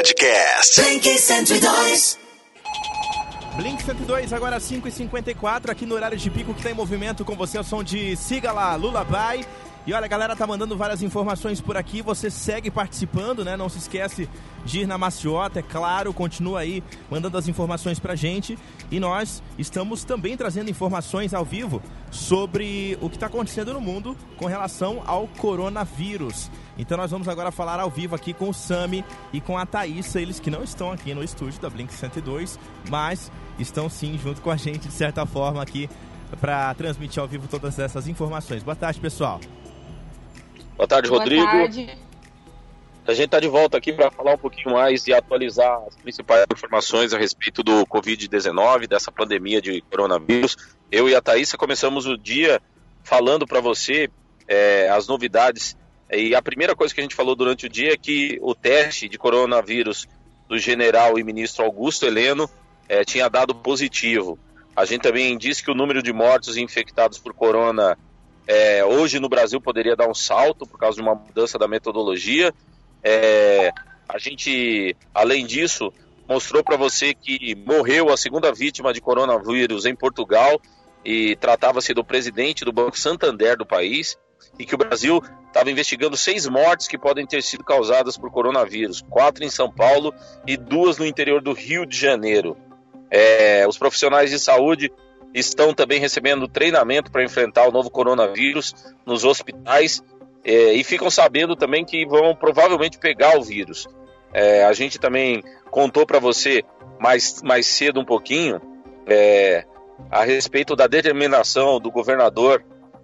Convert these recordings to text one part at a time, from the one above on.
Podcast. Blink 102. Blink 102, agora 5h54, aqui no horário de pico que está em movimento com você, o som de Siga lá, Lullaby. E olha, a galera tá mandando várias informações por aqui. Você segue participando, né? Não se esquece de ir na Maciota, é claro. Continua aí mandando as informações pra gente. E nós estamos também trazendo informações ao vivo sobre o que está acontecendo no mundo com relação ao coronavírus. Então nós vamos agora falar ao vivo aqui com o Sami e com a Thaísa, eles que não estão aqui no estúdio da Blink 102, mas estão sim junto com a gente de certa forma aqui para transmitir ao vivo todas essas informações. Boa tarde, pessoal. Boa tarde, Boa Rodrigo. Tarde. A gente está de volta aqui para falar um pouquinho mais e atualizar as principais informações a respeito do Covid-19, dessa pandemia de coronavírus. Eu e a Thaisa começamos o dia falando para você é, as novidades. E a primeira coisa que a gente falou durante o dia é que o teste de coronavírus do general e ministro Augusto Heleno é, tinha dado positivo. A gente também disse que o número de mortos infectados por corona é, hoje no Brasil poderia dar um salto por causa de uma mudança da metodologia. É, a gente, além disso, mostrou para você que morreu a segunda vítima de coronavírus em Portugal e tratava-se do presidente do Banco Santander do país e que o Brasil estava investigando seis mortes que podem ter sido causadas por coronavírus, quatro em São Paulo e duas no interior do Rio de Janeiro. É, os profissionais de saúde estão também recebendo treinamento para enfrentar o novo coronavírus nos hospitais é, e ficam sabendo também que vão provavelmente pegar o vírus. É, a gente também contou para você mais, mais cedo um pouquinho é, a respeito da determinação do governador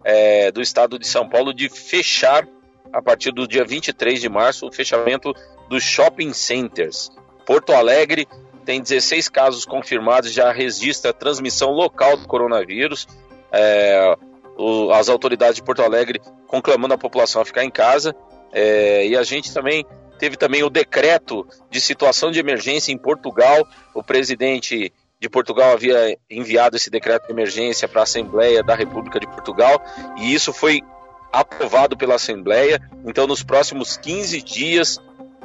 é, do estado de São Paulo de fechar, a partir do dia 23 de março, o fechamento dos shopping centers. Porto Alegre tem 16 casos confirmados, já registra transmissão local do coronavírus. É, o, as autoridades de Porto Alegre conclamando a população a ficar em casa. É, e a gente também teve também o decreto de situação de emergência em Portugal. O presidente de Portugal havia enviado esse decreto de emergência para a Assembleia da República de Portugal e isso foi aprovado pela Assembleia. Então, nos próximos 15 dias,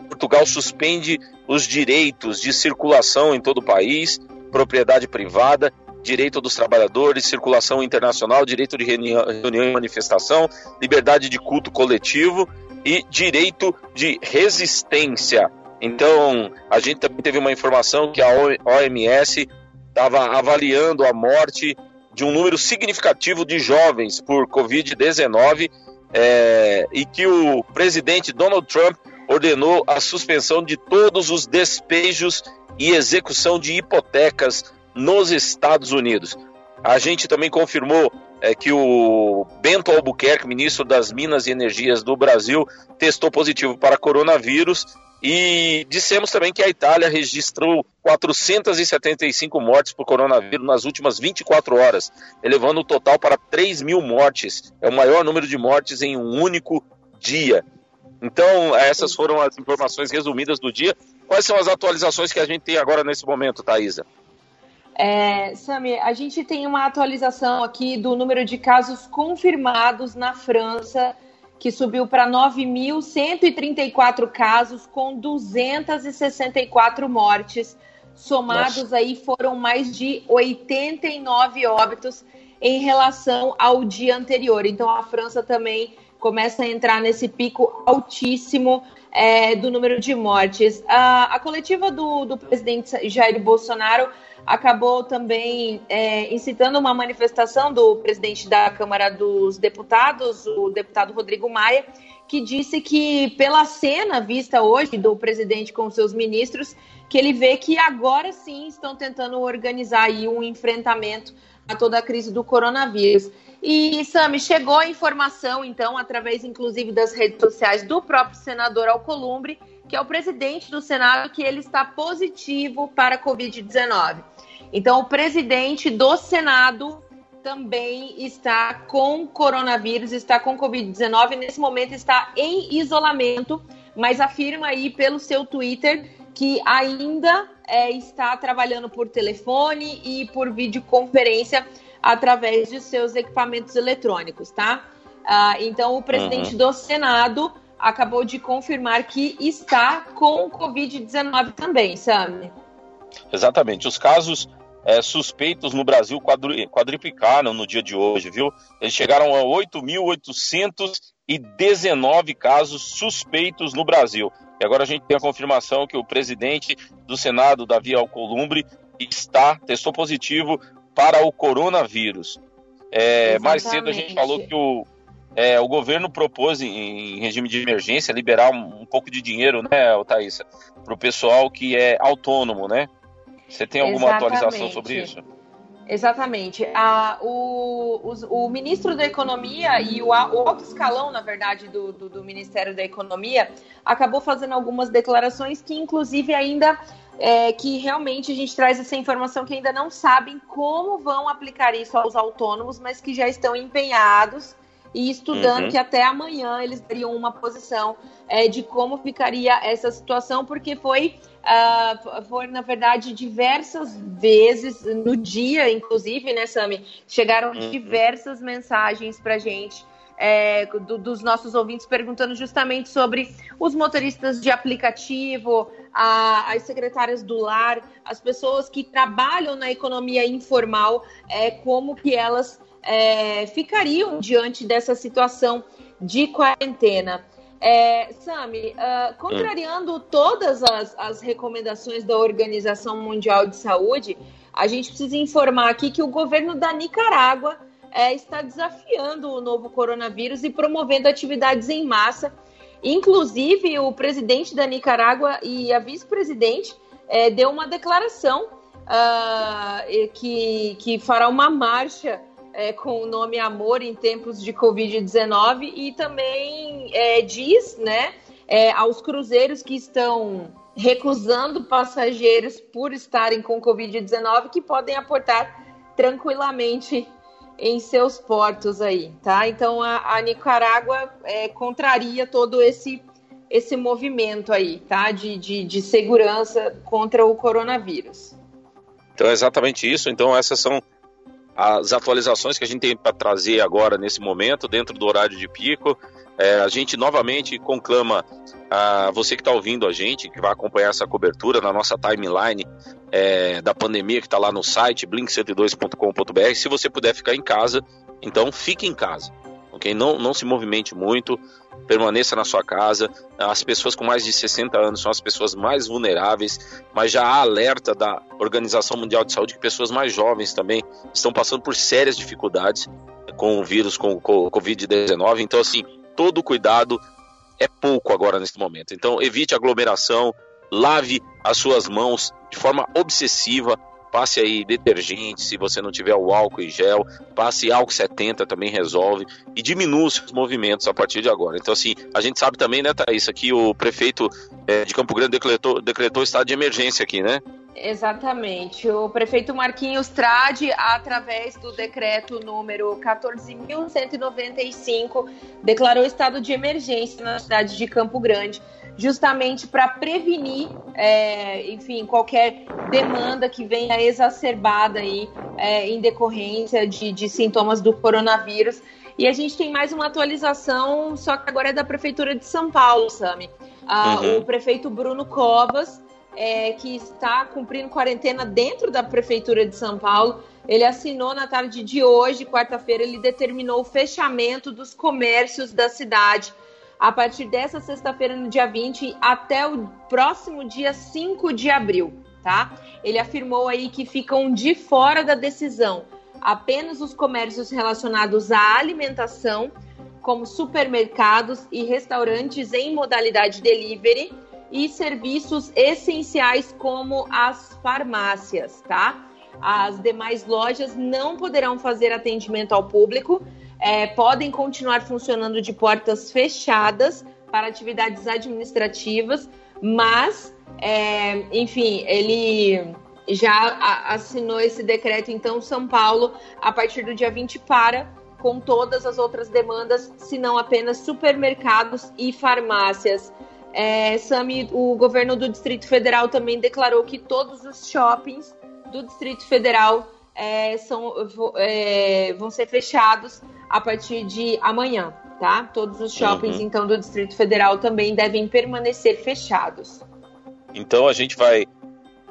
Portugal suspende os direitos de circulação em todo o país, propriedade privada, direito dos trabalhadores, circulação internacional, direito de reunião, e manifestação, liberdade de culto coletivo e direito de resistência. Então, a gente também teve uma informação que a OMS estava avaliando a morte de um número significativo de jovens por Covid-19 é, e que o presidente Donald Trump ordenou a suspensão de todos os despejos e execução de hipotecas nos Estados Unidos. A gente também confirmou é, que o Bento Albuquerque, ministro das Minas e Energias do Brasil, testou positivo para coronavírus e dissemos também que a Itália registrou 475 mortes por coronavírus nas últimas 24 horas, elevando o total para 3 mil mortes. É o maior número de mortes em um único dia. Então, essas foram as informações resumidas do dia. Quais são as atualizações que a gente tem agora nesse momento, Thaisa? É, Sami, a gente tem uma atualização aqui do número de casos confirmados na França, que subiu para 9.134 casos, com 264 mortes. Somados Nossa. aí foram mais de 89 óbitos em relação ao dia anterior. Então a França também começa a entrar nesse pico altíssimo é, do número de mortes. A, a coletiva do, do, presidente Jair Bolsonaro acabou também é, incitando uma manifestação do presidente da Câmara dos Deputados, o deputado Rodrigo Maia, que disse que, pela cena vista hoje do presidente com seus ministros, que ele vê que agora sim estão tentando organizar aí um enfrentamento a toda a crise do coronavírus. E, Sami, chegou a informação, então, através inclusive das redes sociais do próprio senador Alcolumbre, que é o presidente do Senado, que ele está positivo para a Covid-19. Então, o presidente do Senado também está com coronavírus, está com Covid-19, nesse momento está em isolamento, mas afirma aí pelo seu Twitter que ainda é, está trabalhando por telefone e por videoconferência através de seus equipamentos eletrônicos, tá? Ah, então, o presidente uhum. do Senado acabou de confirmar que está com Covid-19 também, Sami. Exatamente. Os casos é, suspeitos no Brasil quadriplicaram no dia de hoje, viu? Eles chegaram a 8.819 casos suspeitos no Brasil. E agora a gente tem a confirmação que o presidente do Senado, Davi Alcolumbre, está, testou positivo para o coronavírus. É, mais cedo a gente falou que o, é, o governo propôs, em, em, regime de emergência, liberar um, um pouco de dinheiro, né, Thaisa, para o pessoal que é autônomo, né? Você tem alguma Exatamente. atualização sobre isso? Exatamente. A, o, o, o, ministro da Economia e o, o alto escalão, na verdade, do, do, do, Ministério da Economia, acabou fazendo algumas declarações que, inclusive, ainda é, que realmente a gente traz essa informação que ainda não sabem como vão aplicar isso aos autônomos, mas que já estão empenhados e estudando uhum. que até amanhã eles dariam uma posição é, de como ficaria essa situação, porque foi, uh, foi, na verdade, diversas vezes no dia, inclusive, né, Sami? Chegaram uhum. diversas mensagens para gente. É, do, dos nossos ouvintes perguntando justamente sobre os motoristas de aplicativo, a, as secretárias do lar, as pessoas que trabalham na economia informal, é, como que elas é, ficariam diante dessa situação de quarentena. É, Sami, uh, contrariando todas as, as recomendações da Organização Mundial de Saúde, a gente precisa informar aqui que o governo da Nicarágua é, está desafiando o novo coronavírus e promovendo atividades em massa. Inclusive, o presidente da Nicarágua e a vice-presidente é, deu uma declaração uh, que, que fará uma marcha é, com o nome Amor em tempos de Covid-19 e também é, diz né, é, aos cruzeiros que estão recusando passageiros por estarem com Covid-19 que podem aportar tranquilamente em seus portos aí, tá? Então a, a Nicarágua é, contraria todo esse esse movimento aí, tá? De, de, de segurança contra o coronavírus. Então é exatamente isso. Então essas são as atualizações que a gente tem para trazer agora nesse momento, dentro do horário de pico. É, a gente novamente conclama a você que está ouvindo a gente, que vai acompanhar essa cobertura na nossa timeline é, da pandemia que está lá no site blink102.com.br. Se você puder ficar em casa, então fique em casa ok? Não, não se movimente muito, permaneça na sua casa. As pessoas com mais de 60 anos são as pessoas mais vulneráveis, mas já há alerta da Organização Mundial de Saúde que pessoas mais jovens também estão passando por sérias dificuldades com o vírus, com o Covid-19. Então, assim, todo cuidado é pouco agora nesse momento. Então, evite aglomeração, lave as suas mãos de forma obsessiva, passe aí detergente, se você não tiver o álcool e gel, passe álcool 70 também resolve e diminua os movimentos a partir de agora. Então, assim, a gente sabe também, né, Thaís, que o prefeito é, de Campo Grande decretou, decretou estado de emergência aqui, né? Exatamente. O prefeito Marquinhos Trade, através do decreto número 14.195, declarou estado de emergência na cidade de Campo Grande justamente para prevenir, é, enfim, qualquer demanda que venha exacerbada aí é, em decorrência de, de sintomas do coronavírus. E a gente tem mais uma atualização, só que agora é da Prefeitura de São Paulo, Sami. Ah, uhum. O prefeito Bruno Covas, é, que está cumprindo quarentena dentro da Prefeitura de São Paulo, ele assinou na tarde de hoje, quarta-feira, ele determinou o fechamento dos comércios da cidade a partir dessa sexta-feira, no dia 20, até o próximo dia 5 de abril, tá? Ele afirmou aí que ficam de fora da decisão apenas os comércios relacionados à alimentação, como supermercados e restaurantes em modalidade delivery e serviços essenciais como as farmácias, tá? As demais lojas não poderão fazer atendimento ao público, é, podem continuar funcionando de portas fechadas para atividades administrativas, mas, é, enfim, ele já assinou esse decreto, então São Paulo, a partir do dia 20, para com todas as outras demandas, se não apenas supermercados e farmácias. É, Sami, o governo do Distrito Federal também declarou que todos os shoppings do Distrito Federal é, são, é, vão ser fechados a partir de amanhã, tá? Todos os shoppings, uhum. então, do Distrito Federal também devem permanecer fechados. Então a gente vai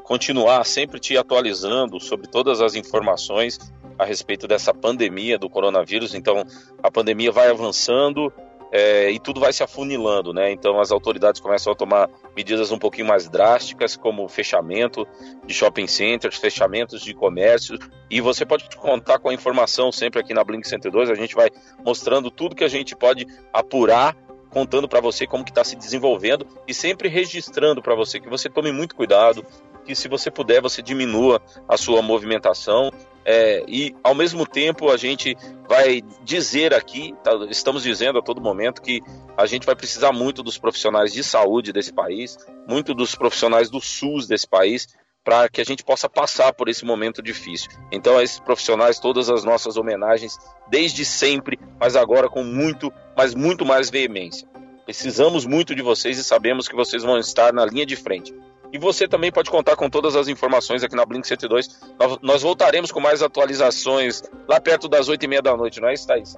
continuar sempre te atualizando sobre todas as informações a respeito dessa pandemia do coronavírus. Então a pandemia vai avançando, é, e tudo vai se afunilando, né? Então as autoridades começam a tomar medidas um pouquinho mais drásticas, como fechamento de shopping centers, fechamentos de comércio, e você pode contar com a informação sempre aqui na Blink 102, a gente vai mostrando tudo que a gente pode apurar contando para você como que está se desenvolvendo e sempre registrando para você que você tome muito cuidado, que se você puder você diminua a sua movimentação é, e ao mesmo tempo a gente vai dizer aqui, tá, estamos dizendo a todo momento que a gente vai precisar muito dos profissionais de saúde desse país, muito dos profissionais do SUS desse país, para que a gente possa passar por esse momento difícil. Então, a esses profissionais, todas as nossas homenagens, desde sempre, mas agora com muito, mas muito mais veemência. Precisamos muito de vocês e sabemos que vocês vão estar na linha de frente. E você também pode contar com todas as informações aqui na Blink 102. Nós voltaremos com mais atualizações lá perto das 8 e meia da noite, não é isso, Thaís?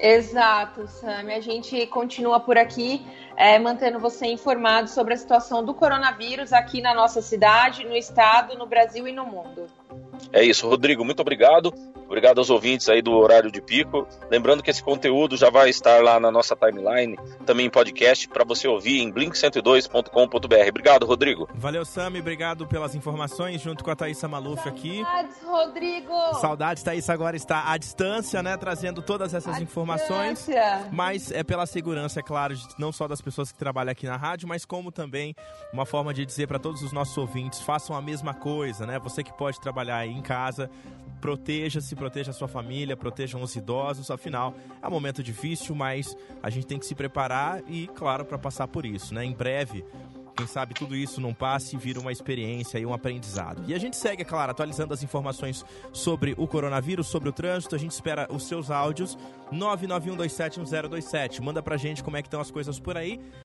Exato, Sami. A gente continua por aqui, é, mantendo você informado sobre a situação do coronavírus aqui na nossa cidade, no estado, no Brasil e no mundo. É isso, Rodrigo, muito obrigado. Obrigado aos ouvintes aí do horário de pico. Lembrando que esse conteúdo já vai estar lá na nossa timeline, também em podcast, para você ouvir em blink102.com.br. Obrigado, Rodrigo. Valeu, Sami. Obrigado pelas informações, junto com a Thaisa Maluf aqui. Saudades, Rodrigo. Saudades, Thaisa agora está à distância, né? Trazendo todas essas à informações. Distância. Mas é pela segurança, é claro, não só das pessoas que trabalham aqui na rádio, mas como também uma forma de dizer para todos os nossos ouvintes, façam a mesma coisa, né? Você que pode trabalhar aí em casa, proteja-se, proteja a sua família, protejam os idosos. Afinal, é um momento difícil, mas a gente tem que se preparar e, claro, para passar por isso, né? Em breve, quem sabe tudo isso não passe e vira uma experiência e um aprendizado. E a gente segue, é claro, atualizando as informações sobre o coronavírus, sobre o trânsito. A gente espera os seus áudios 991271027. Manda pra gente como é que estão as coisas por aí.